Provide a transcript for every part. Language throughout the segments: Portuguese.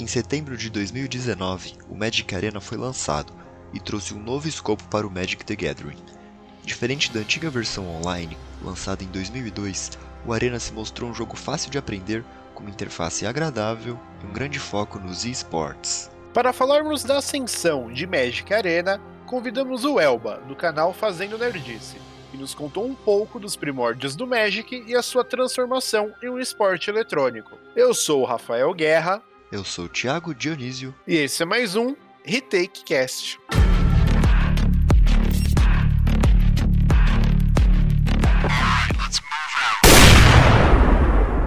Em setembro de 2019, o Magic Arena foi lançado e trouxe um novo escopo para o Magic the Gathering. Diferente da antiga versão online, lançada em 2002, o Arena se mostrou um jogo fácil de aprender, com uma interface agradável e um grande foco nos esports. Para falarmos da ascensão de Magic Arena, convidamos o Elba, do canal Fazendo Nerdice, que nos contou um pouco dos primórdios do Magic e a sua transformação em um esporte eletrônico. Eu sou o Rafael Guerra. Eu sou o Thiago Dionísio. E esse é mais um Retake Cast.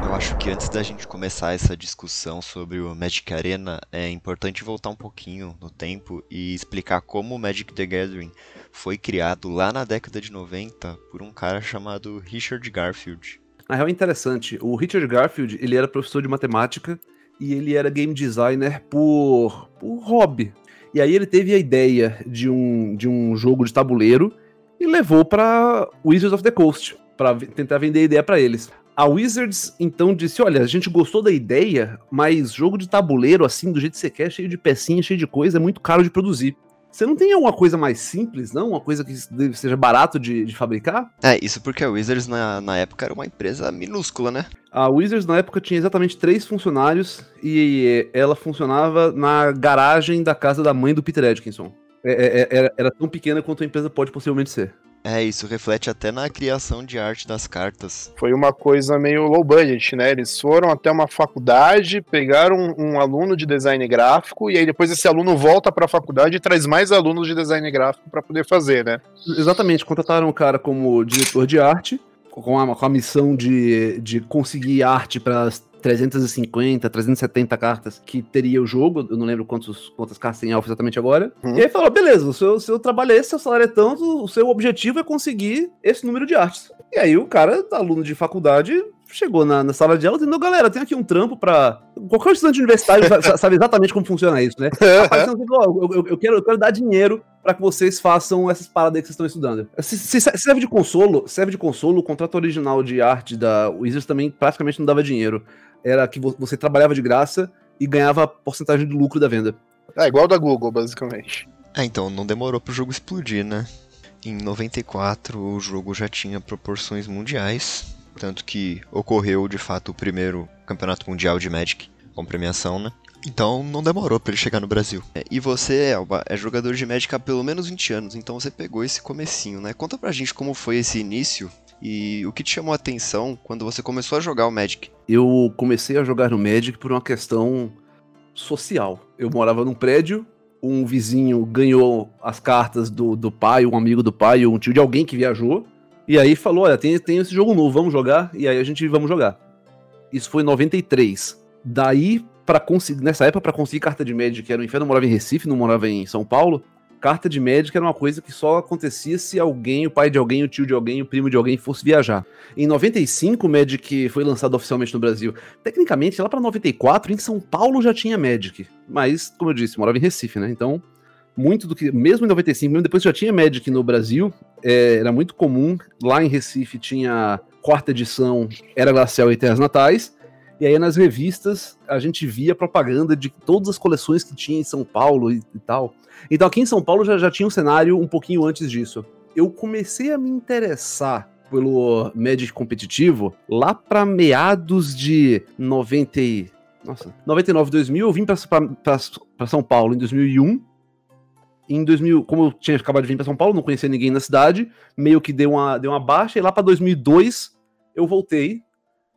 Eu acho que antes da gente começar essa discussão sobre o Magic Arena, é importante voltar um pouquinho no tempo e explicar como o Magic the Gathering foi criado lá na década de 90 por um cara chamado Richard Garfield. Na real é interessante, o Richard Garfield, ele era professor de matemática e ele era game designer por, por hobby. E aí ele teve a ideia de um, de um jogo de tabuleiro e levou para Wizards of the Coast para tentar vender a ideia para eles. A Wizards então disse: Olha, a gente gostou da ideia, mas jogo de tabuleiro, assim, do jeito que você quer, cheio de pecinha, cheio de coisa, é muito caro de produzir. Você não tem alguma coisa mais simples, não? Uma coisa que seja barato de, de fabricar? É, isso porque a Wizards na, na época era uma empresa minúscula, né? A Wizards na época tinha exatamente três funcionários e ela funcionava na garagem da casa da mãe do Peter Edkinson. É, é, é era, era tão pequena quanto a empresa pode possivelmente ser. É, isso reflete até na criação de arte das cartas. Foi uma coisa meio low budget, né? Eles foram até uma faculdade, pegaram um, um aluno de design gráfico e aí depois esse aluno volta para a faculdade e traz mais alunos de design gráfico para poder fazer, né? Exatamente, contrataram o cara como diretor de arte, com a, com a missão de, de conseguir arte para 350, 370 cartas que teria o jogo. Eu não lembro quantos, quantas cartas tem alfa exatamente agora. Uhum. E aí falou: beleza, o seu, seu trabalho é esse, seu salário é tanto, o seu objetivo é conseguir esse número de artes. E aí o cara, aluno de faculdade, chegou na, na sala de aula e disse: galera, tem aqui um trampo pra. Qualquer estudante universitário sabe exatamente como funciona isso, né? Rapaz, eu, eu, eu, quero, eu quero dar dinheiro para que vocês façam essas paradas aí que vocês estão estudando. Se, se, serve de consolo, serve de consolo, o contrato original de arte da Wizards também praticamente não dava dinheiro era que você trabalhava de graça e ganhava porcentagem do lucro da venda. É igual da Google, basicamente. É, então não demorou pro jogo explodir, né? Em 94 o jogo já tinha proporções mundiais, tanto que ocorreu de fato o primeiro campeonato mundial de Magic com premiação, né? Então não demorou para ele chegar no Brasil. É, e você, Elba, é jogador de Magic há pelo menos 20 anos, então você pegou esse comecinho, né? Conta pra gente como foi esse início e o que te chamou a atenção quando você começou a jogar o Magic? Eu comecei a jogar no Magic por uma questão social. Eu morava num prédio, um vizinho ganhou as cartas do, do pai, um amigo do pai, um tio de alguém que viajou. E aí falou: Olha, tem, tem esse jogo novo, vamos jogar? E aí a gente vamos jogar. Isso foi em 93. Daí, para conseguir, nessa época, para conseguir carta de Magic, era um inferno, eu morava em Recife, não morava em São Paulo carta de Magic era uma coisa que só acontecia se alguém, o pai de alguém, o tio de alguém, o primo de alguém fosse viajar. Em 95, o Magic foi lançado oficialmente no Brasil. Tecnicamente, lá para 94, em São Paulo já tinha Magic. Mas, como eu disse, morava em Recife, né? Então, muito do que. Mesmo em 95, mesmo depois já tinha Magic no Brasil, é, era muito comum. Lá em Recife tinha quarta edição, Era Glacial e Terras Natais. E aí nas revistas a gente via propaganda de todas as coleções que tinha em São Paulo e, e tal. Então aqui em São Paulo já, já tinha um cenário um pouquinho antes disso. Eu comecei a me interessar pelo Magic competitivo lá para meados de 90 nossa, 99, 2000, eu vim para São Paulo em 2001. Em 2000, como eu tinha acabado de vir para São Paulo, não conhecia ninguém na cidade, meio que deu uma, deu uma baixa, e lá para 2002 eu voltei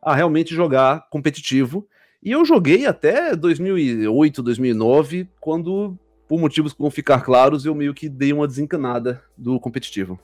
a realmente jogar competitivo. E eu joguei até 2008, 2009, quando por motivos que vão ficar claros, eu meio que dei uma desencanada do competitivo.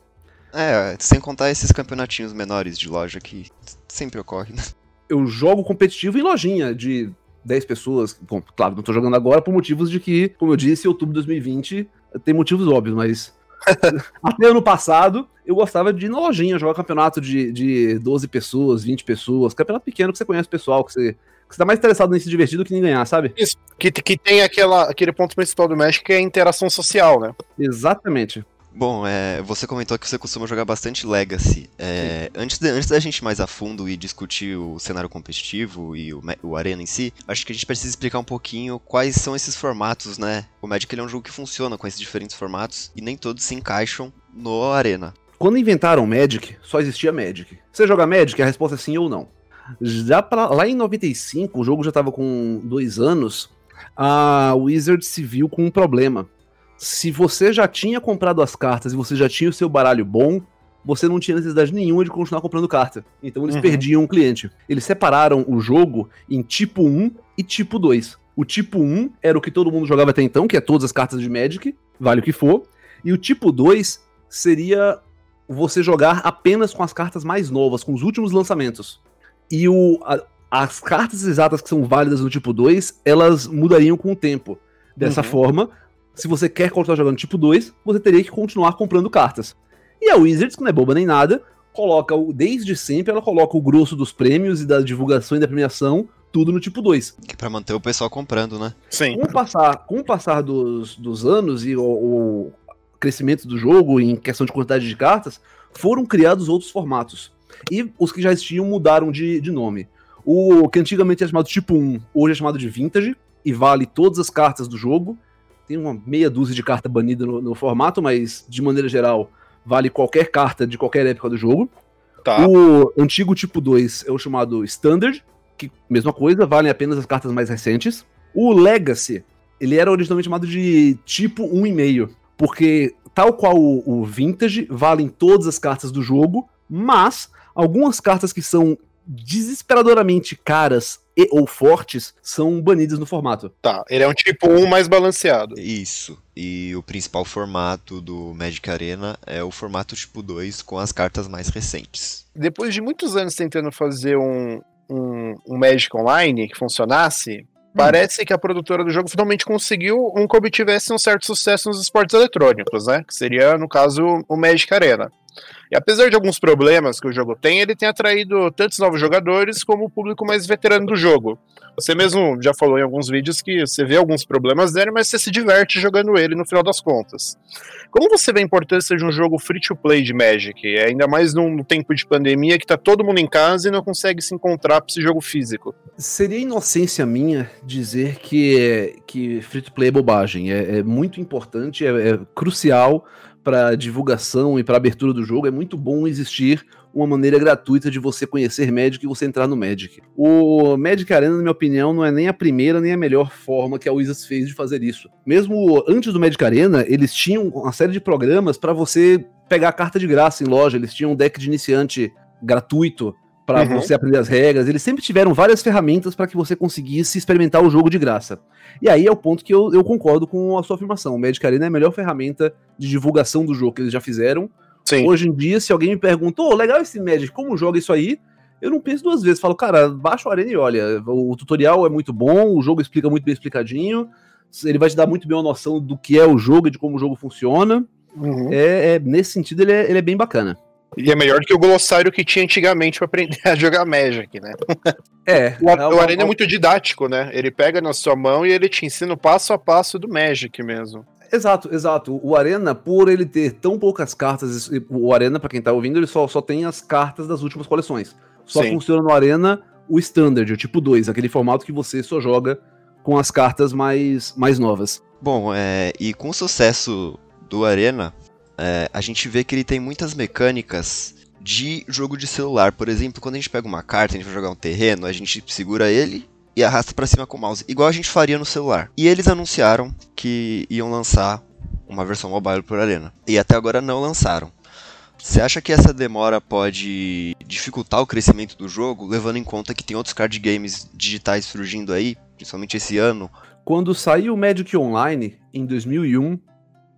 É, sem contar esses campeonatinhos menores de loja que sempre ocorrem, né? Eu jogo competitivo em lojinha de 10 pessoas. Bom, claro, não tô jogando agora por motivos de que, como eu disse, outubro de 2020 tem motivos óbvios, mas até ano passado eu gostava de ir na lojinha, jogar campeonato de, de 12 pessoas, 20 pessoas, campeonato pequeno que você conhece o pessoal, que você você tá mais interessado em se divertir do que em ganhar, sabe? Isso, que, que tem aquela, aquele ponto principal do Magic que é a interação social, né? Exatamente. Bom, é, você comentou que você costuma jogar bastante Legacy. É, antes, de, antes da gente ir mais a fundo e discutir o cenário competitivo e o, o, Arena em si, acho que a gente precisa explicar um pouquinho quais são esses formatos, né? O Magic é um jogo que funciona com esses diferentes formatos e nem todos se encaixam no Arena. Quando inventaram Magic, só existia Magic. Você joga Magic? A resposta é sim ou não. Já pra, lá em 95, o jogo já estava com dois anos, a Wizard se viu com um problema se você já tinha comprado as cartas e você já tinha o seu baralho bom, você não tinha necessidade nenhuma de continuar comprando carta. Então eles uhum. perdiam o cliente. Eles separaram o jogo em tipo 1 e tipo 2. O tipo 1 era o que todo mundo jogava até então, que é todas as cartas de Magic, vale o que for. E o tipo 2 seria você jogar apenas com as cartas mais novas, com os últimos lançamentos. E o, a, as cartas exatas que são válidas no tipo 2, elas mudariam com o tempo. Dessa uhum. forma, se você quer continuar jogando tipo 2, você teria que continuar comprando cartas. E a Wizards, que não é boba nem nada, coloca o, desde sempre ela coloca o grosso dos prêmios e da divulgação e da premiação tudo no tipo 2. Que é pra manter o pessoal comprando, né? Sim. Com o passar, com o passar dos, dos anos e o, o crescimento do jogo em questão de quantidade de cartas, foram criados outros formatos. E os que já existiam mudaram de, de nome. O que antigamente era chamado tipo 1, hoje é chamado de Vintage, e vale todas as cartas do jogo tem uma meia dúzia de carta banida no, no, formato, mas de maneira geral vale qualquer carta de qualquer época do jogo. Tá. O antigo tipo 2 é o chamado Standard, que mesma coisa, valem apenas as cartas mais recentes. O Legacy, ele era originalmente chamado de tipo 1,5, porque tal qual o, o Vintage, valem todas as cartas do jogo, mas algumas cartas que são desesperadoramente caras e ou fortes são banidas no formato. Tá, ele é um tipo 1 mais balanceado. Isso. E o principal formato do Magic Arena é o formato tipo 2 com as cartas mais recentes. Depois de muitos anos tentando fazer um, um, um Magic Online que funcionasse, Parece que a produtora do jogo finalmente conseguiu um que obtivesse um certo sucesso nos esportes eletrônicos, né? Que seria, no caso, o Magic Arena. E apesar de alguns problemas que o jogo tem, ele tem atraído tantos novos jogadores como o público mais veterano do jogo. Você mesmo já falou em alguns vídeos que você vê alguns problemas dele, mas você se diverte jogando ele no final das contas. Como você vê a importância de um jogo free to play de Magic, ainda mais num tempo de pandemia que tá todo mundo em casa e não consegue se encontrar para esse jogo físico? Seria inocência minha dizer que, que free to play é bobagem. É, é muito importante, é, é crucial para divulgação e para abertura do jogo, é muito bom existir uma maneira gratuita de você conhecer Magic e você entrar no Magic. O Magic Arena, na minha opinião, não é nem a primeira nem a melhor forma que a Wizards fez de fazer isso. Mesmo antes do Magic Arena, eles tinham uma série de programas para você pegar a carta de graça em loja, eles tinham um deck de iniciante gratuito para uhum. você aprender as regras. Eles sempre tiveram várias ferramentas para que você conseguisse experimentar o jogo de graça. E aí é o ponto que eu, eu concordo com a sua afirmação. O Magic Arena é a melhor ferramenta de divulgação do jogo que eles já fizeram. Sim. Hoje em dia, se alguém me perguntou, oh, legal esse Magic, como joga isso aí? Eu não penso duas vezes. Falo, cara, baixa o Arena e olha. O tutorial é muito bom, o jogo explica muito bem explicadinho. Ele vai te dar muito bem uma noção do que é o jogo e de como o jogo funciona. Uhum. É, é, nesse sentido, ele é, ele é bem bacana. E é melhor do que o glossário que tinha antigamente para aprender a jogar Magic, né? É. O, é o Arena é muito didático, né? Ele pega na sua mão e ele te ensina o passo a passo do Magic mesmo. Exato, exato. O Arena, por ele ter tão poucas cartas, o Arena, para quem tá ouvindo, ele só, só tem as cartas das últimas coleções. Só Sim. funciona no Arena o Standard, o tipo 2, aquele formato que você só joga com as cartas mais, mais novas. Bom, é, e com o sucesso do Arena, é, a gente vê que ele tem muitas mecânicas de jogo de celular. Por exemplo, quando a gente pega uma carta, a gente vai jogar um terreno, a gente segura ele e arrasta para cima com o mouse, igual a gente faria no celular. E eles anunciaram que iam lançar uma versão mobile por Arena. E até agora não lançaram. Você acha que essa demora pode dificultar o crescimento do jogo, levando em conta que tem outros card games digitais surgindo aí, principalmente esse ano? Quando saiu o Magic Online, em 2001,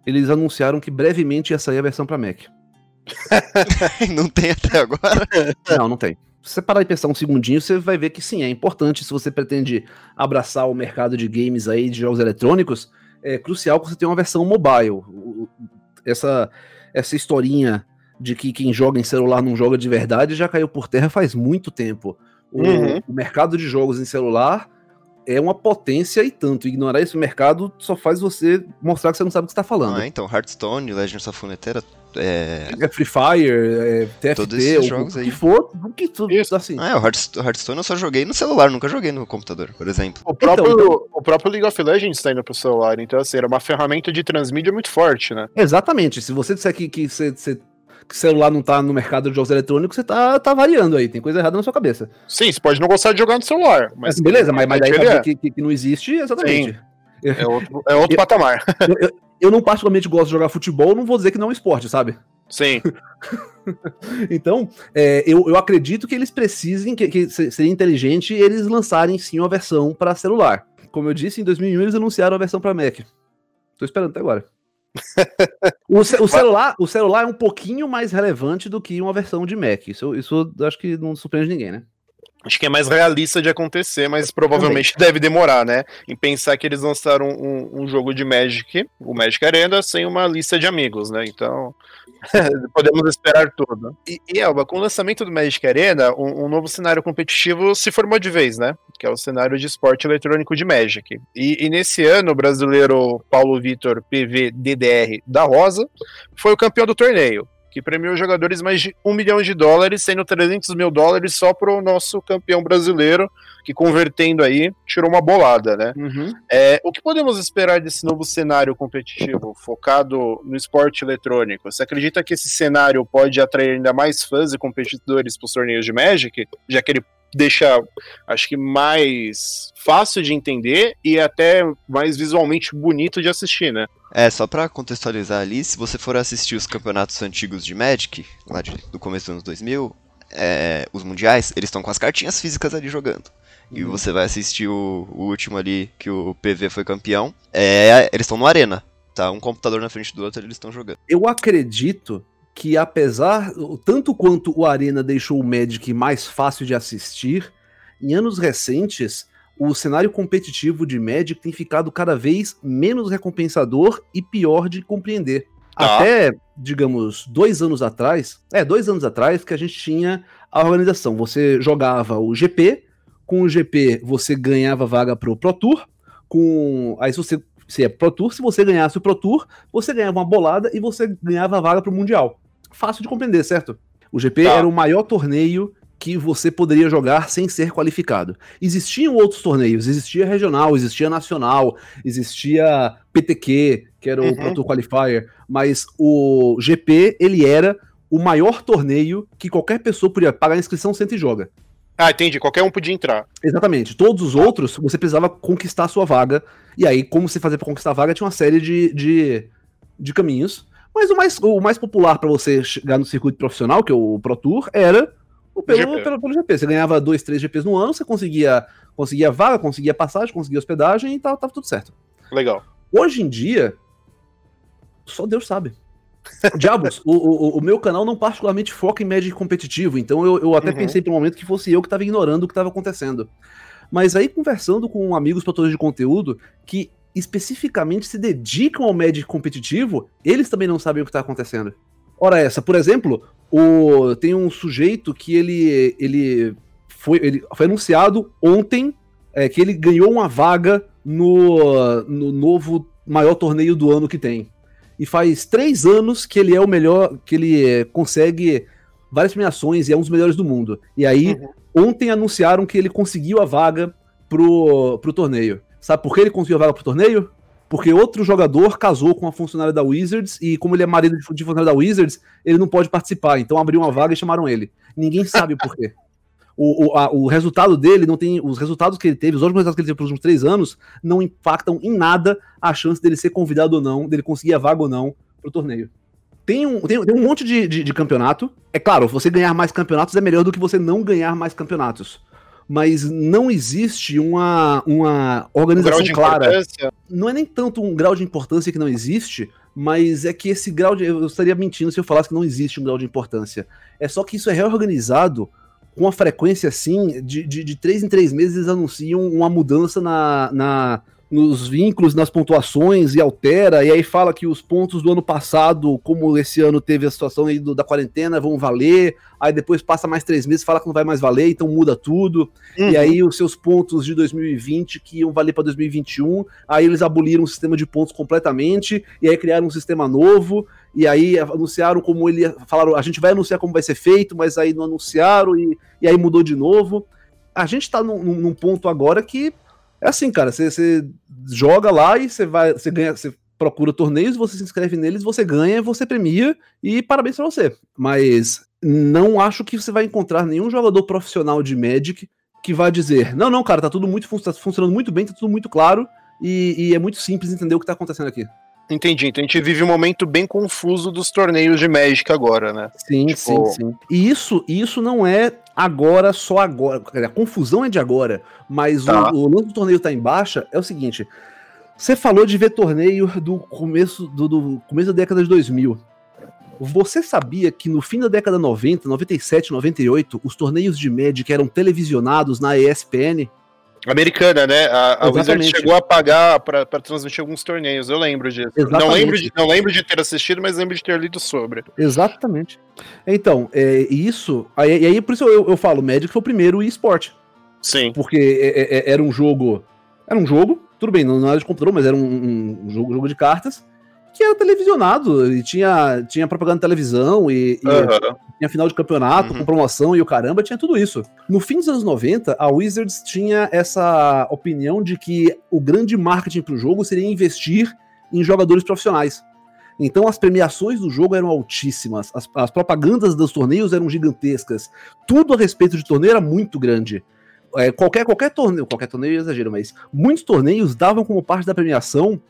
eles anunciaram que brevemente ia sair a versão para Mac. não tem até agora? Não, não tem. Se você parar e pensar um segundinho, você vai ver que sim, é importante se você pretende abraçar o mercado de games aí, de jogos eletrônicos, é crucial que você tenha uma versão mobile. Essa, essa historinha de que quem joga em celular não joga de verdade já caiu por terra faz muito tempo. O, uhum. o mercado de jogos em celular é uma potência e tanto. Ignorar esse mercado só faz você mostrar que você não sabe o que está falando. Ah, então, Hearthstone, Legends of Runeterra, é... é Free Fire, é TFT, Todos esses o, jogos o aí. que for, o que tudo Isso. assim. Ah, é, o Hearthst- o Hearthstone eu só joguei no celular, nunca joguei no computador, por exemplo. O próprio, Então, o próprio League of Legends tá indo pro celular, então assim, era uma ferramenta de transmídia muito forte, né? Exatamente. Se você disser que, que, você- você- que celular não tá no mercado de jogos eletrônicos, você tá, tá variando aí. Tem coisa errada na sua cabeça. Sim, você pode não gostar de jogar no celular, mas Mas beleza, mas, mas daí é. que, que, que não existe, exatamente. é outro, é outro Eu- patamar. Eu não particularmente gosto de jogar futebol, não vou dizer que não é um esporte, sabe? Sim. Então, é, eu, eu acredito que eles precisem, que, que se- seria inteligente eles lançarem sim uma versão para celular. Como eu disse, em 2001 eles anunciaram a versão para Mac. Tô esperando até agora. O, ce- o celular, o celular é um pouquinho mais relevante do que uma versão de Mac. Isso, isso acho que não surpreende ninguém, né? Acho que é mais realista de acontecer, mas provavelmente deve demorar, né? Em pensar que eles lançaram um, um jogo de Magic, o Magic Arena, sem uma lista de amigos, né? Então, podemos esperar tudo. E, e Elba, com o lançamento do Magic Arena, um, um novo cenário competitivo se formou de vez, né? Que é o cenário de esporte eletrônico de Magic. E, e nesse ano, o brasileiro Paulo Vitor PV DDR da Rosa foi o campeão do torneio que premiou jogadores mais de um milhão de dólares, sendo 300 mil dólares só para o nosso campeão brasileiro, que convertendo aí, tirou uma bolada, né? É, o que podemos esperar desse novo cenário competitivo, focado no esporte eletrônico? Você acredita que esse cenário pode atrair ainda mais fãs e competidores para os torneios de Magic, já que ele deixa, acho que mais fácil de entender e até mais visualmente bonito de assistir, né? É, só pra contextualizar ali, se você for assistir os campeonatos antigos de Magic, lá de- do começo dos anos 2000, é, os mundiais, eles estão com as cartinhas físicas ali jogando. E Uhum. você vai assistir o, o último ali, que o PV foi campeão, é, eles estão no Arena, tá? Um computador na frente do outro, eles estão jogando. Eu acredito que apesar, tanto quanto o Arena deixou o Magic mais fácil de assistir, em anos recentes, o cenário competitivo de Magic tem ficado cada vez menos recompensador e pior de compreender. Tá. Até, digamos, dois anos atrás, é, dois anos atrás que a gente tinha a organização. Você jogava o GP, com o GP você ganhava vaga pro Pro Tour, com. Aí se você. Se é Pro Tour, se você ganhasse o Pro Tour, você ganhava uma bolada e você ganhava a vaga pro Mundial. Fácil de compreender, certo? O GP Tá. era o maior torneio que você poderia jogar sem ser qualificado. Existiam outros torneios, existia regional, existia nacional, existia PTQ, que era o Uhum. Pro Tour Qualifier, mas o GP, ele era o maior torneio que qualquer pessoa podia pagar a inscrição, senta e joga. Ah, entendi. Qualquer um podia entrar. Exatamente. Todos os outros, você precisava conquistar a sua vaga. E aí, como você fazia para conquistar a vaga, tinha uma série de, de, de caminhos. Mas o mais, o mais popular para você chegar no circuito profissional, que é o Pro Tour, era o pelo, GP. pelo, pelo GP. Você ganhava dois, três GPs no ano, você conseguia, conseguia vaga, conseguia passagem, conseguia hospedagem e tava, tava tudo certo. Legal. Hoje em dia, só Deus sabe. Diabos, o, o, o meu canal não particularmente foca em Magic competitivo, então eu, eu até Uhum. pensei por um momento que fosse eu que estava ignorando o que estava acontecendo. Mas aí, conversando com amigos produtores de conteúdo que especificamente se dedicam ao Magic competitivo, eles também não sabem o que está acontecendo. Ora essa, por exemplo, o, tem um sujeito que ele, ele, foi, ele foi anunciado ontem é, que ele ganhou uma vaga no, no novo maior torneio do ano que tem. E faz três anos que ele é o melhor, que ele é, consegue várias premiações e é um dos melhores do mundo. E aí, Uhum. ontem anunciaram que ele conseguiu a vaga pro, pro torneio. Sabe por que ele conseguiu a vaga pro torneio? Porque outro jogador casou com a funcionária da Wizards e, como ele é marido de funcionário da Wizards, ele não pode participar. Então abriu uma vaga e chamaram ele. Ninguém sabe por quê. O, o, a- o resultado dele não tem. Os resultados que ele teve, os últimos resultados que ele teve pelos últimos três anos, não impactam em nada a chance dele ser convidado ou não, dele conseguir a vaga ou não pro torneio. Tem um, tem, tem um monte de, de, de campeonato. É claro, você ganhar mais campeonatos é melhor do que você não ganhar mais campeonatos. Mas não existe uma, uma organização de clara não é nem tanto um grau de importância que não existe, mas é que esse grau de. Eu estaria mentindo se eu falasse que não existe um grau de importância. É só que isso é reorganizado com uma frequência assim, de, de, de três em três meses eles anunciam uma mudança na, na, nos vínculos, nas pontuações e altera, e aí fala que os pontos do ano passado, como esse ano teve a situação aí do, da quarentena, vão valer, aí depois passa mais três meses, fala que não vai mais valer, então muda tudo, uhum. e aí os seus pontos de 2020 que iam valer para 2021, aí eles aboliram o sistema de pontos completamente, e aí criaram um sistema novo, e aí anunciaram como ele, falaram, a gente vai anunciar como vai ser feito, mas aí não anunciaram, e, e aí mudou de novo. A gente tá num, num ponto agora que é assim, cara, você joga lá e você vai, você ganha, você procura torneios, você se inscreve neles, você ganha, você premia e parabéns para você. Mas não acho que você vai encontrar nenhum jogador profissional de Magic que vai dizer: "Não, não, cara, tá tudo muito tá funcionando muito bem, tá tudo muito claro e, e é muito simples entender o que tá acontecendo aqui". Entendi. Então a gente vive um momento bem confuso dos torneios de Magic agora, né? Sim, tipo... sim, sim. E isso, isso não é agora, só agora. A confusão é de agora. Mas tá. o, o lance do torneio tá em baixa é o seguinte. Você falou de ver torneio do começo, do, do começo da década de 2000. Você sabia que no fim da década 90, 97, 98, os torneios de Magic eram televisionados na ESPN? Americana, né? A, a Wizard chegou a pagar para transmitir alguns torneios, eu lembro disso. Não lembro, de, não lembro de ter assistido, mas lembro de ter lido sobre. Exatamente. Então, é, isso. Aí, aí por isso eu, eu falo, Magic foi o primeiro esporte. Sim. Porque é, é, é, era um jogo. Era um jogo, tudo bem, não era de computador, mas era um, um jogo, jogo de cartas que era televisionado, e tinha, tinha propaganda de televisão, e, e uhum. tinha final de campeonato, uhum. com promoção e o caramba, tinha tudo isso. No fim dos anos 90, a Wizards tinha essa opinião de que o grande marketing para o jogo seria investir em jogadores profissionais. Então as premiações do jogo eram altíssimas, as, as propagandas dos torneios eram gigantescas, tudo a respeito de torneio era muito grande. É, qualquer, qualquer torneio, qualquer torneio é exagero, mas muitos torneios davam como parte da premiação é,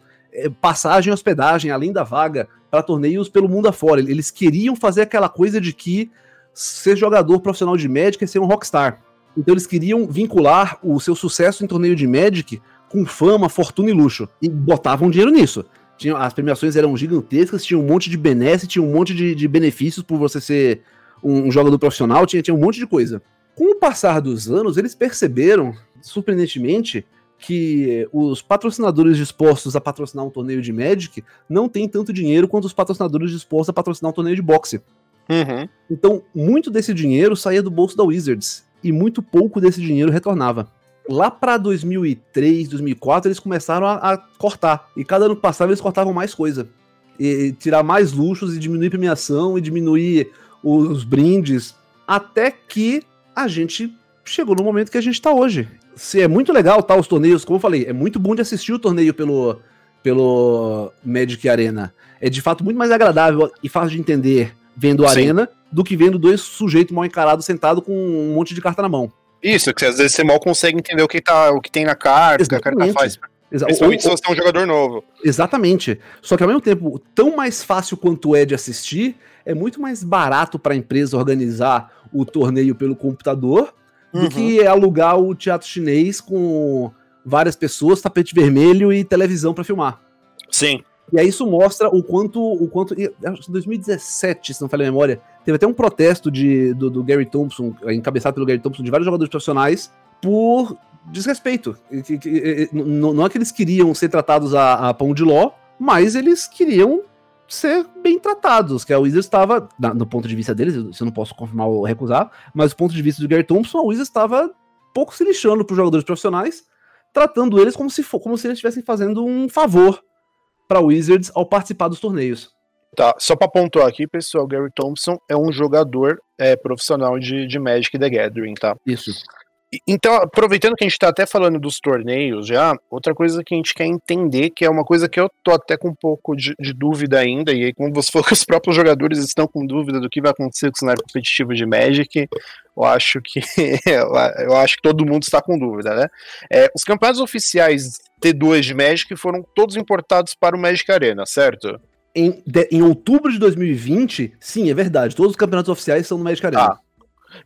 passagem e hospedagem, além da vaga, para torneios pelo mundo afora. Eles queriam fazer aquela coisa de que ser jogador profissional de Magic é ser um rockstar. Então eles queriam vincular o seu sucesso em torneio de Magic com fama, fortuna e luxo. E botavam dinheiro nisso. Tinha, as premiações eram gigantescas, tinha um monte de benesse, tinha um monte de, de benefícios por você ser um, um, jogador profissional, tinha, tinha um monte de coisa. Com o passar dos anos, eles perceberam, surpreendentemente, que os patrocinadores dispostos a patrocinar um torneio de Magic não têm tanto dinheiro quanto os patrocinadores dispostos a patrocinar um torneio de boxe. Uhum. Então, muito desse dinheiro saía do bolso da Wizards e muito pouco desse dinheiro retornava. Lá para 2003, 2004, eles começaram a, a, cortar. E cada ano que passava, eles cortavam mais coisa. E, e tirar mais luxos e diminuir premiação e diminuir os brindes. Até que a gente chegou no momento que a gente tá hoje se é muito legal tá, os torneios, como eu falei, é muito bom de assistir o torneio pelo, pelo Magic Arena. É de fato muito mais agradável e fácil de entender vendo a Arena do que vendo dois sujeitos mal encarados sentados com um monte de carta na mão. Isso, que às vezes você mal consegue entender o que, tá, o que tem na carta, o que a carta faz. Exa Principalmente se você é um jogador novo. Exatamente. Só que ao mesmo tempo, tão mais fácil quanto é de assistir, é muito mais barato para a empresa organizar o torneio pelo computador uhum. do que alugar o teatro chinês com várias pessoas, tapete vermelho e televisão para filmar. Sim. E aí isso mostra o quanto. O quanto em 2017, se não falei a memória, teve até um protesto de, do, do, Gary Thompson, encabeçado pelo Gary Thompson, de vários jogadores profissionais, por desrespeito. Não é que eles queriam ser tratados a, a pão de ló, mas eles queriam ser bem tratados, que a Wizards estava, do ponto de vista deles, eu não posso confirmar ou recusar, mas do ponto de vista do Gary Thompson, a Wizards estava pouco se lixando para os jogadores profissionais, tratando eles como se, for, como se eles estivessem fazendo um favor para Wizards ao participar dos torneios. Tá, só para pontuar aqui, pessoal, Gary Thompson é um jogador é, profissional de, de Magic the Gathering, tá? Isso. Então, aproveitando que a gente está até falando dos torneios já, outra coisa que a gente quer entender, que é uma coisa que eu tô até com um pouco de, de dúvida ainda, e aí, como você falou que os próprios jogadores estão com dúvida do que vai acontecer com o cenário competitivo de Magic, eu acho que eu acho que todo mundo está com dúvida, né? É, os campeonatos oficiais T2 de Magic foram todos importados para o Magic Arena, certo? Em, de, em outubro de 2020, sim, é verdade. Todos os campeonatos oficiais são no Magic Arena. Ah.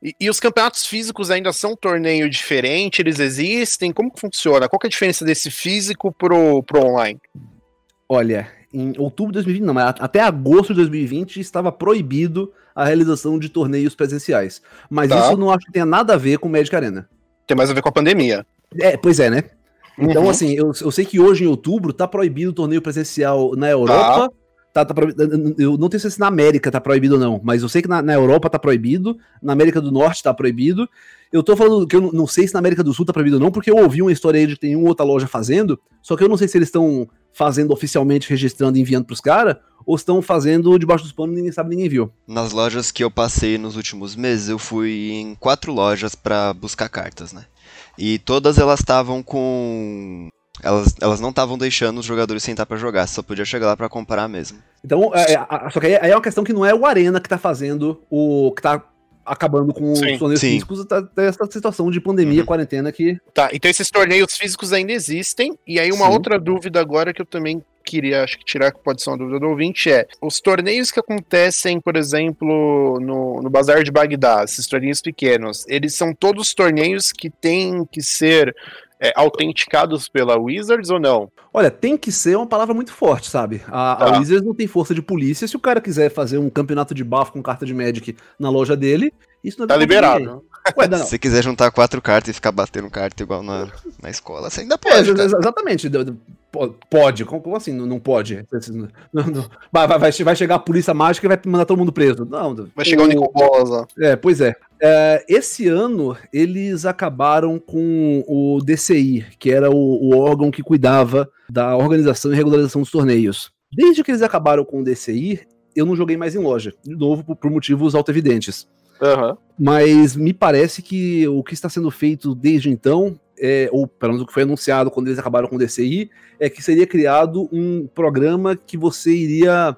E, e, os campeonatos físicos ainda são um torneio diferente? Eles existem? Como que funciona? Qual que é a diferença desse físico pro, pro online? Olha, em outubro de 2020, não, mas até agosto de 2020 estava proibido a realização de torneios presenciais. Mas tá. isso não acho que tenha nada a ver com o Magic Arena. Tem mais a ver com a pandemia. É, pois é, né? Então, Uhum. assim, eu, eu sei que hoje em outubro tá proibido o torneio presencial na Europa. Tá, tá proibido- eu não tenho certeza se na América tá proibido ou não, mas eu sei que na, na Europa tá proibido, na América do Norte tá proibido. Eu tô falando que eu não- sei se na América do Sul tá proibido ou não, porque eu ouvi uma história aí de que tem uma outra loja fazendo, só que eu não sei se eles estão fazendo oficialmente, registrando e enviando pros caras, ou estão fazendo debaixo dos panos e ninguém sabe, ninguém viu. Nas lojas que eu passei nos últimos meses, eu fui em quatro lojas pra buscar cartas, né? E todas elas estavam com. Elas, elas não estavam deixando os jogadores sentar pra jogar, só podia chegar lá pra comprar mesmo. Então, é, é, a- só que aí, aí é uma questão que não é o Arena que tá fazendo o. que tá acabando com Sim, os torneios sim. físicos, tá, tá essa situação de pandemia, Uhum. quarentena que. Tá, então esses torneios físicos ainda existem. E aí, uma Sim. outra dúvida agora que eu também queria, acho que tirar, que pode ser uma dúvida do ouvinte, é: os torneios que acontecem, por exemplo, no, no Bazar de Bagdá, esses torneios pequenos, eles são todos torneios que têm que ser é, autenticados pela Wizards ou não? Olha, tem que ser uma palavra muito forte, sabe? A, a Tá. Wizards não tem força de polícia. Se o cara quiser fazer um campeonato de bafo com carta de Magic na loja dele, isso não é Tá liberado. Ué, não, Se você quiser juntar quatro cartas e ficar batendo carta igual na, na escola, você ainda É, pode, ex- exatamente. Pode. Como, assim? Não, não pode. Não- não- vai, vai, vai che- vai chegar a polícia mágica e vai mandar todo mundo preso. Não. Vai chegar o Nico Bolas lá. É, pois é. É, esse ano eles acabaram com o DCI, que era o, o órgão que cuidava da organização e regularização dos torneios. Desde que eles acabaram com o DCI, eu não joguei mais em loja. De novo, por, por motivos auto-evidentes. Aham. Mas me parece que o que está sendo feito desde então, é, ou pelo menos o que foi anunciado quando eles acabaram com o DCI, é que seria criado um programa que você iria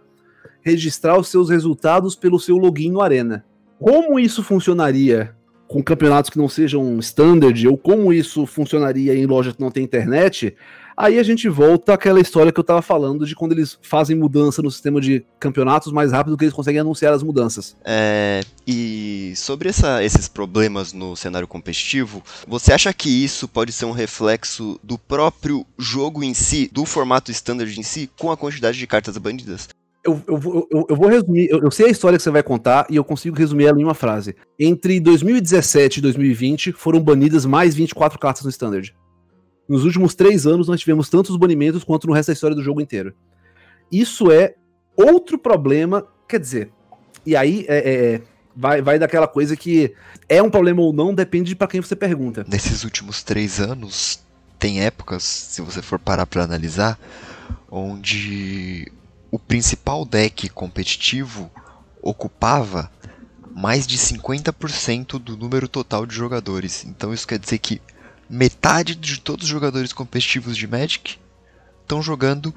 registrar os seus resultados pelo seu login no Arena. Como isso funcionaria com campeonatos que não sejam standard, ou como isso funcionaria em loja que não tem internet, aí a gente volta àquela história que eu tava falando de quando eles fazem mudança no sistema de campeonatos mais rápido que eles conseguem anunciar as mudanças. É, e sobre essa- esses problemas no cenário competitivo, você acha que isso pode ser um reflexo do próprio jogo em si, do formato standard em si, com a quantidade de cartas banidas? Eu, eu, eu, eu vou resumir, eu, eu sei a história que você vai contar e eu consigo resumir ela em uma frase. Entre 2017 e 2020 foram banidas mais 24 cartas no Standard. Nos últimos três anos nós tivemos tantos banimentos quanto no resto da história do jogo inteiro. Isso é outro problema, quer dizer, e aí é, é, vai, vai daquela coisa que é um problema ou não, depende de pra quem você pergunta. Nesses últimos três anos, tem épocas, se você for parar pra analisar, onde o principal deck competitivo ocupava mais de 50% do número total de jogadores. Então isso quer dizer que metade de todos os jogadores competitivos de Magic estão jogando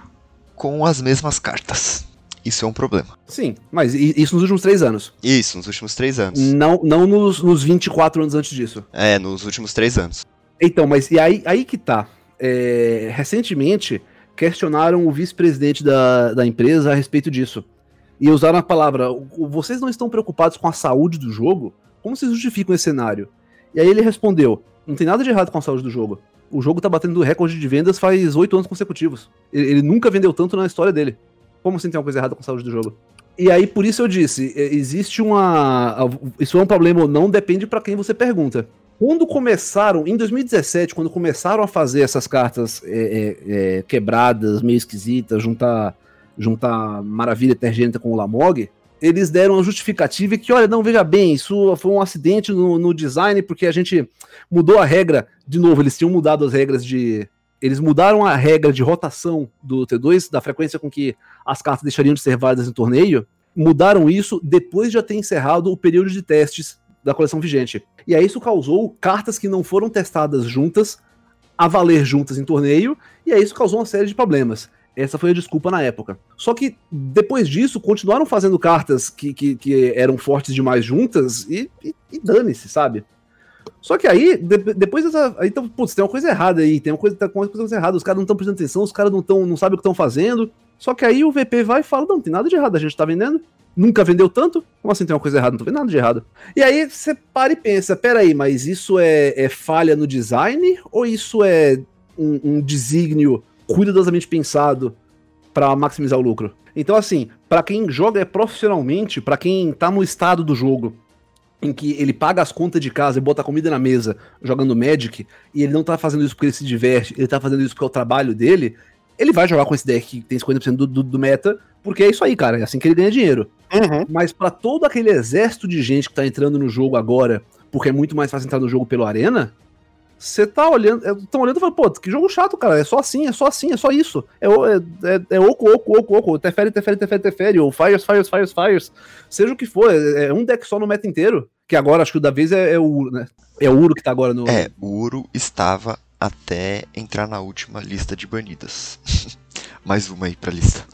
com as mesmas cartas. Isso é um problema. Sim, mas isso nos últimos três anos. Isso, nos últimos três anos. Não, não nos, nos 24 anos antes disso. É, nos últimos três anos. Então, mas e aí, aí que tá. É, recentemente, questionaram o vice-presidente da, da empresa a respeito disso. E usaram a palavra: "O- vocês não estão preocupados com a saúde do jogo? Como vocês justificam esse cenário? E aí ele respondeu: não tem nada de errado com a saúde do jogo. O jogo tá batendo recorde de vendas faz oito anos consecutivos. Ele, ele nunca vendeu tanto na história dele. Como assim tem uma coisa errada com a saúde do jogo? E aí, por isso eu disse, existe uma. Isso é um problema ou não, depende pra quem você pergunta. Quando começaram, em 2017, quando começaram a fazer essas cartas é, é, é, quebradas, meio esquisitas, juntar, juntar Maravilha Tergênita com o Lamog, eles deram a justificativa que, olha, não, veja bem, isso foi um acidente no, no design, porque a gente mudou a regra. De novo, eles tinham mudado as regras de. Eles mudaram a regra de rotação do T2, da frequência com que as cartas deixariam de ser válidas em torneio. Mudaram isso depois de já ter encerrado o período de testes da coleção vigente. E aí isso causou cartas que não foram testadas juntas a valer juntas em torneio, e aí isso causou uma série de problemas. Essa foi a desculpa na época. Só que depois disso, continuaram fazendo cartas que, que, que eram fortes demais juntas e, e, e dane-se, sabe? Só que aí, de- depois dessa. Aí, então, putz, tem uma coisa errada aí, tem uma coisa, tá uma coisa errada, os caras não estão prestando atenção, os caras não, não sabem o que estão fazendo. Só que aí o VP vai e fala: não, tem nada de errado, a gente tá vendendo. Nunca vendeu tanto? Como assim tem uma coisa errada? Não tô vendo nada de errado. E aí você para e pensa: peraí, mas isso é, é falha no design? Ou isso é um, um desígnio cuidadosamente pensado para maximizar o lucro? Então, assim, para quem joga é profissionalmente, para quem tá no estado do jogo em que ele paga as contas de casa e bota a comida na mesa jogando Magic, e ele não tá fazendo isso porque ele se diverte, ele tá fazendo isso porque é o trabalho dele, ele vai jogar com esse deck que tem 50% do, do, do meta, porque é isso aí, cara, é assim que ele ganha dinheiro. Uhum. Mas para todo aquele exército de gente que tá entrando no jogo agora, porque é muito mais fácil entrar no jogo pelo Arena, você tá olhando, estão olhando e falando, pô, que jogo chato, cara, é só assim, é só assim, é só isso. É, é, é, é oco, oco, oco, oco, interfere, interfere, interfere, interfere, ou fires, fires, fires, fires, seja o que for, é, é um deck só no meta inteiro, que agora acho que o da vez é, é o Uro, né? É o Uro que tá agora no... É, o Uro estava até entrar na última lista de banidas. Mais uma aí pra lista.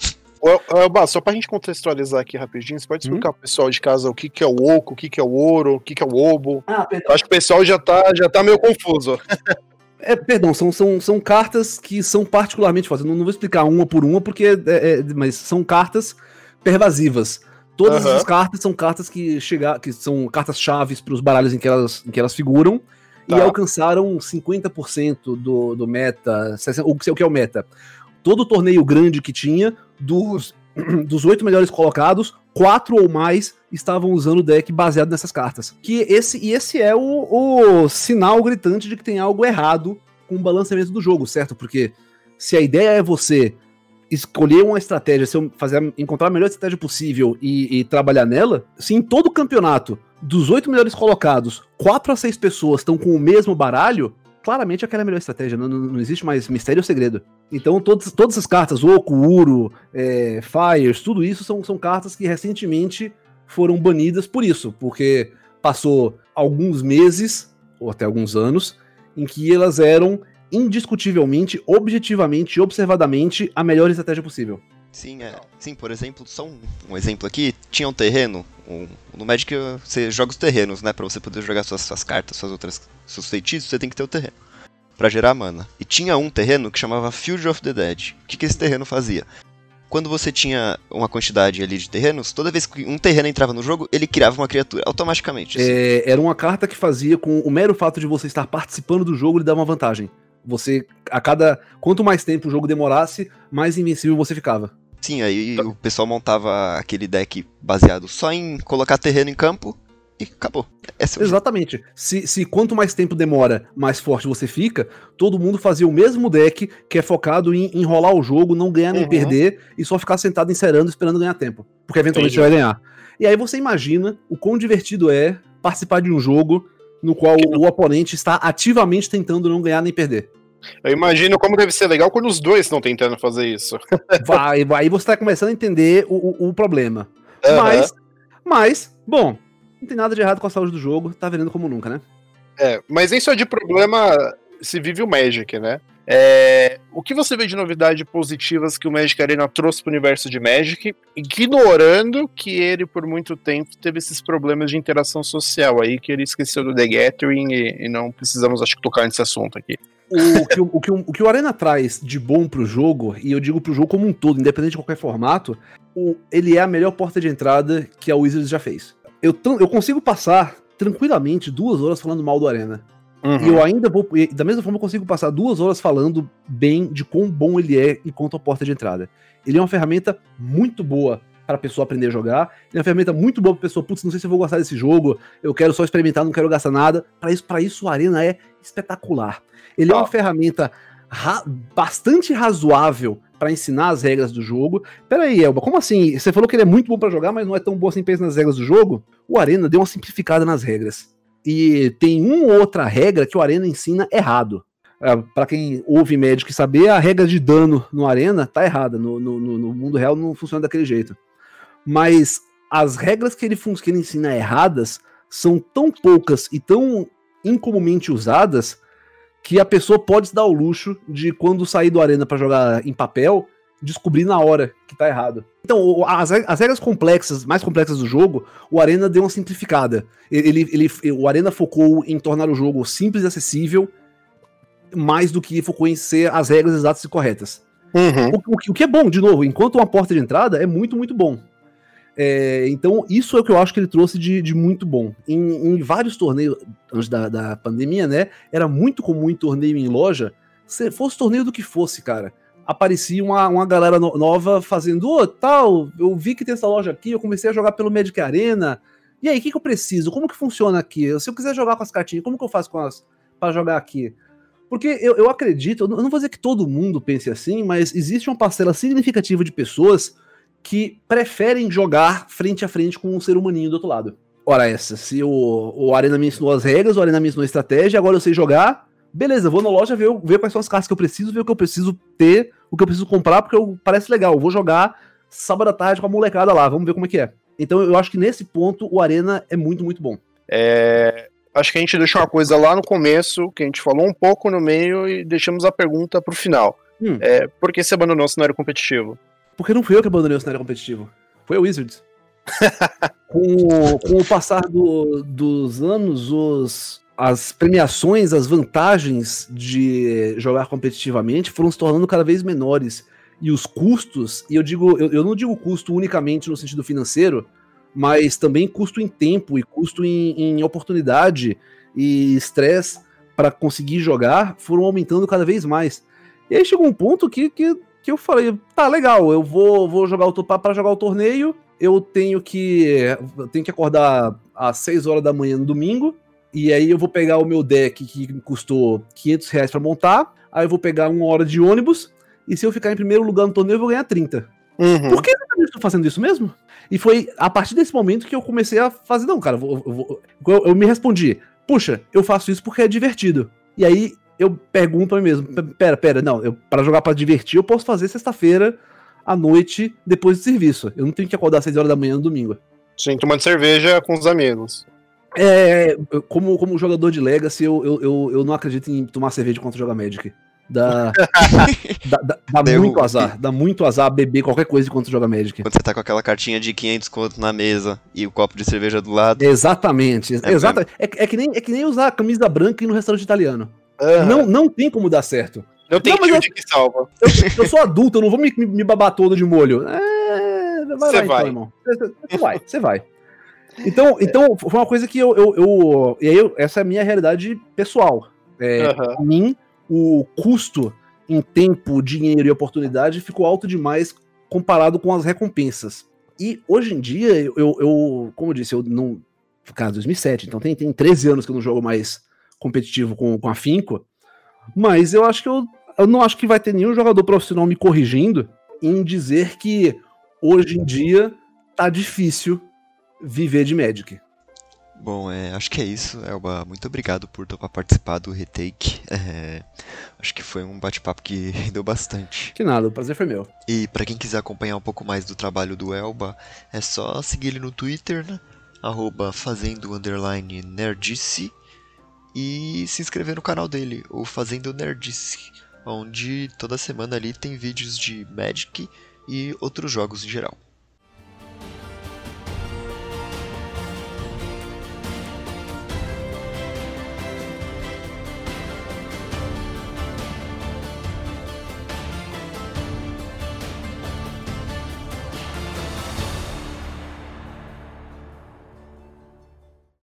Elba, só pra gente contextualizar aqui rapidinho, você pode explicar uhum. pro pessoal de casa o que, que é o oco, o que, que é o ouro, o que, que é o obo? Ah, perdão. Acho que o pessoal já tá, já tá meio confuso. É, perdão, são, são, são cartas que são particularmente fáceis. Não, não vou explicar uma por uma, porque. É, é, mas são cartas pervasivas. Todas uhum. essas cartas são cartas que chegar, que são cartas chaves para os baralhos em que elas, em que elas figuram tá. e alcançaram 50% do, do meta. O que é o meta? Todo torneio grande que tinha, dos dos oito melhores colocados, quatro ou mais estavam usando o deck baseado nessas cartas. Que esse, e esse é o, o sinal gritante de que tem algo errado com o balanceamento do jogo, certo? Porque se a ideia é você escolher uma estratégia, fazer, encontrar a melhor estratégia possível e, e trabalhar nela, se em todo campeonato dos oito melhores colocados, quatro a seis pessoas estão com o mesmo baralho, claramente aquela é a melhor estratégia, não, não, existe mais mistério ou segredo. Então, todas, todas essas cartas, Oco, Uro, é, Fires, tudo isso são, são cartas que recentemente foram banidas por isso, porque passou alguns meses, ou até alguns anos, em que elas eram indiscutivelmente, objetivamente, observadamente a melhor estratégia possível. Sim, é. Sim, por exemplo, só um, um exemplo aqui, tinha um terreno, um, no Magic você joga os terrenos, né, para você poder jogar suas, suas cartas, suas outras seus feitiços, você tem que ter o terreno para gerar mana. E tinha um terreno que chamava Field of the Dead. O que, que esse terreno fazia? Quando você tinha uma quantidade ali de terrenos, toda vez que um terreno entrava no jogo, ele criava uma criatura automaticamente. Assim. É, era uma carta que fazia com o mero fato de você estar participando do jogo, lhe dava uma vantagem. Você, a cada. Quanto mais tempo o jogo demorasse, mais invencível você ficava. Sim, aí tá. o pessoal montava aquele deck baseado só em colocar terreno em campo e acabou. É Exatamente. Se, se quanto mais tempo demora, mais forte você fica, todo mundo fazia o mesmo deck que é focado em enrolar o jogo, não ganhar nem uhum. perder e só ficar sentado encerando esperando ganhar tempo. Porque eventualmente Entendi. vai ganhar. E aí você imagina o quão divertido é participar de um jogo no qual o oponente está ativamente tentando não ganhar nem perder. Eu imagino como deve ser legal quando os dois estão tentando fazer isso. vai, vai, aí você está começando a entender o, o, o problema. Uhum. Mas, mas, bom, não tem nada de errado com a saúde do jogo, tá vendendo como nunca, né? É, mas isso é de problema se vive o Magic, né? É, o que você vê de novidade positivas que o Magic Arena trouxe para o universo de Magic, ignorando que ele por muito tempo teve esses problemas de interação social aí, que ele esqueceu do The Gathering e, e não precisamos, acho que, tocar nesse assunto aqui. O que o, que o, o que o Arena traz de bom pro jogo, e eu digo pro jogo como um todo, independente de qualquer formato, o, ele é a melhor porta de entrada que a Wizards já fez. Eu, eu consigo passar tranquilamente duas horas falando mal do Arena. Uhum. E eu ainda vou. Da mesma forma, eu consigo passar duas horas falando bem de quão bom ele é enquanto a porta de entrada. Ele é uma ferramenta muito boa para a pessoa aprender a jogar. Ele é uma ferramenta muito boa para a pessoa, putz, não sei se eu vou gostar desse jogo, eu quero só experimentar, não quero gastar nada. Para isso, para isso, o Arena é espetacular. Ele oh. é uma ferramenta ra bastante razoável para ensinar as regras do jogo. Pera aí, Elba, como assim? Você falou que ele é muito bom para jogar, mas não é tão bom assim pensa nas regras do jogo? O Arena deu uma simplificada nas regras. E tem uma ou outra regra que o Arena ensina errado. É, para quem ouve Magic saber, a regra de dano no Arena tá errada. No, no, no, mundo real não funciona daquele jeito. Mas as regras que ele, que ele ensina erradas são tão poucas e tão incomumente usadas que a pessoa pode se dar o luxo de, quando sair do Arena para jogar em papel, descobrir na hora que tá errado. Então, as, as regras complexas, mais complexas do jogo, o Arena deu uma simplificada. Ele, ele, o Arena focou em tornar o jogo simples e acessível, mais do que focou em ser as regras exatas e corretas. Uhum. O, o, o, que é bom, de novo, enquanto uma porta de entrada, é muito, muito bom. É, então, isso é o que eu acho que ele trouxe de, de muito bom. Em, em, vários torneios, antes da, da pandemia, né? Era muito comum em torneio em loja, se fosse torneio do que fosse, cara aparecia uma, uma galera no, nova fazendo, ô, oh, tal, eu vi que tem essa loja aqui, eu comecei a jogar pelo Magic Arena, E aí, o que, que eu preciso? Como que funciona aqui? Se eu quiser jogar com as cartinhas, como que eu faço com as para jogar aqui? Porque eu, eu acredito, eu não vou dizer que todo mundo pense assim, mas existe uma parcela significativa de pessoas que preferem jogar frente a frente com um ser humaninho do outro lado. Ora, essa, se o, o Arena me ensinou as regras, o Arena me ensinou a estratégia, agora eu sei jogar, beleza, vou na loja ver, ver quais são as cartas que eu preciso, ver o que eu preciso ter, o que eu preciso comprar, porque eu, parece legal. Eu vou jogar sábado à tarde com a molecada lá, vamos ver como é que é. Então eu acho que nesse ponto o Arena é muito, muito bom. É, acho que a gente deixou uma coisa lá no começo, que a gente falou um pouco no meio e deixamos a pergunta pro final. Hum. É, por que você abandonou o cenário competitivo? Porque não fui eu que abandonei o cenário competitivo. Foi o Wizards. com, com, o passar do, dos anos, os, as premiações, as vantagens de jogar competitivamente foram se tornando cada vez menores. E os custos, e eu digo, eu, eu não digo custo unicamente no sentido financeiro, mas também custo em tempo e custo em, em oportunidade e estresse para conseguir jogar foram aumentando cada vez mais. E aí chegou um ponto que, que, que eu falei, tá legal, eu vou, vou jogar o para jogar o torneio, eu tenho que eu tenho que acordar às 6 horas da manhã no domingo, e aí eu vou pegar o meu deck que custou 500 reais para montar, aí eu vou pegar uma hora de ônibus, e se eu ficar em primeiro lugar no torneio eu vou ganhar 30. Uhum. Por que eu estou fazendo isso mesmo? E foi a partir desse momento que eu comecei a fazer, não, cara, eu, eu, eu, eu me respondi, puxa, eu faço isso porque é divertido. E aí eu pergunto pra mim mesmo, pera, pera, não, eu, para jogar para divertir eu posso fazer sexta-feira à noite depois do serviço. Eu não tenho que acordar às 6 horas da manhã no domingo. Sim, tomando cerveja com os amigos. É, como, como jogador de Legacy, eu, eu, eu, eu não acredito em tomar cerveja enquanto jogar Magic. Dá, dá, dá, dá muito azar. Dá muito azar beber qualquer coisa enquanto joga Magic. Quando você tá com aquela cartinha de 500 conto na mesa e o copo de cerveja do lado. Exatamente. É, exata, é, é, que nem, é que nem usar camisa branca e ir no restaurante italiano. Uhum. Não, não tem como dar certo. Não tem não, eu, que salva. Eu, eu, sou adulto, eu não vou me, me babar todo de molho. É, vai você lá, então, vai. Então, irmão. Você vai, você vai. Então, então, foi uma coisa que eu. eu, eu e aí, eu, essa é a minha realidade pessoal. É, uhum. Pra mim, o custo em tempo, dinheiro e oportunidade ficou alto demais comparado com as recompensas. E hoje em dia, eu, eu como eu disse, eu não. Cara, 2007, então tem, tem 13 anos que eu não jogo mais competitivo com, com afinco. Mas eu acho que eu, eu não acho que vai ter nenhum jogador profissional me corrigindo em dizer que hoje em dia tá difícil viver de Magic. Bom, é, acho que é isso, Elba. Muito obrigado por topar participar do Retake. É, acho que foi um bate-papo que rendeu bastante. Que nada, o prazer foi meu. E para quem quiser acompanhar um pouco mais do trabalho do Elba, é só seguir ele no Twitter, né? Arroba fazendo underline nerdice e se inscrever no canal dele, o Fazendo Nerdice, onde toda semana ali tem vídeos de Magic e outros jogos em geral.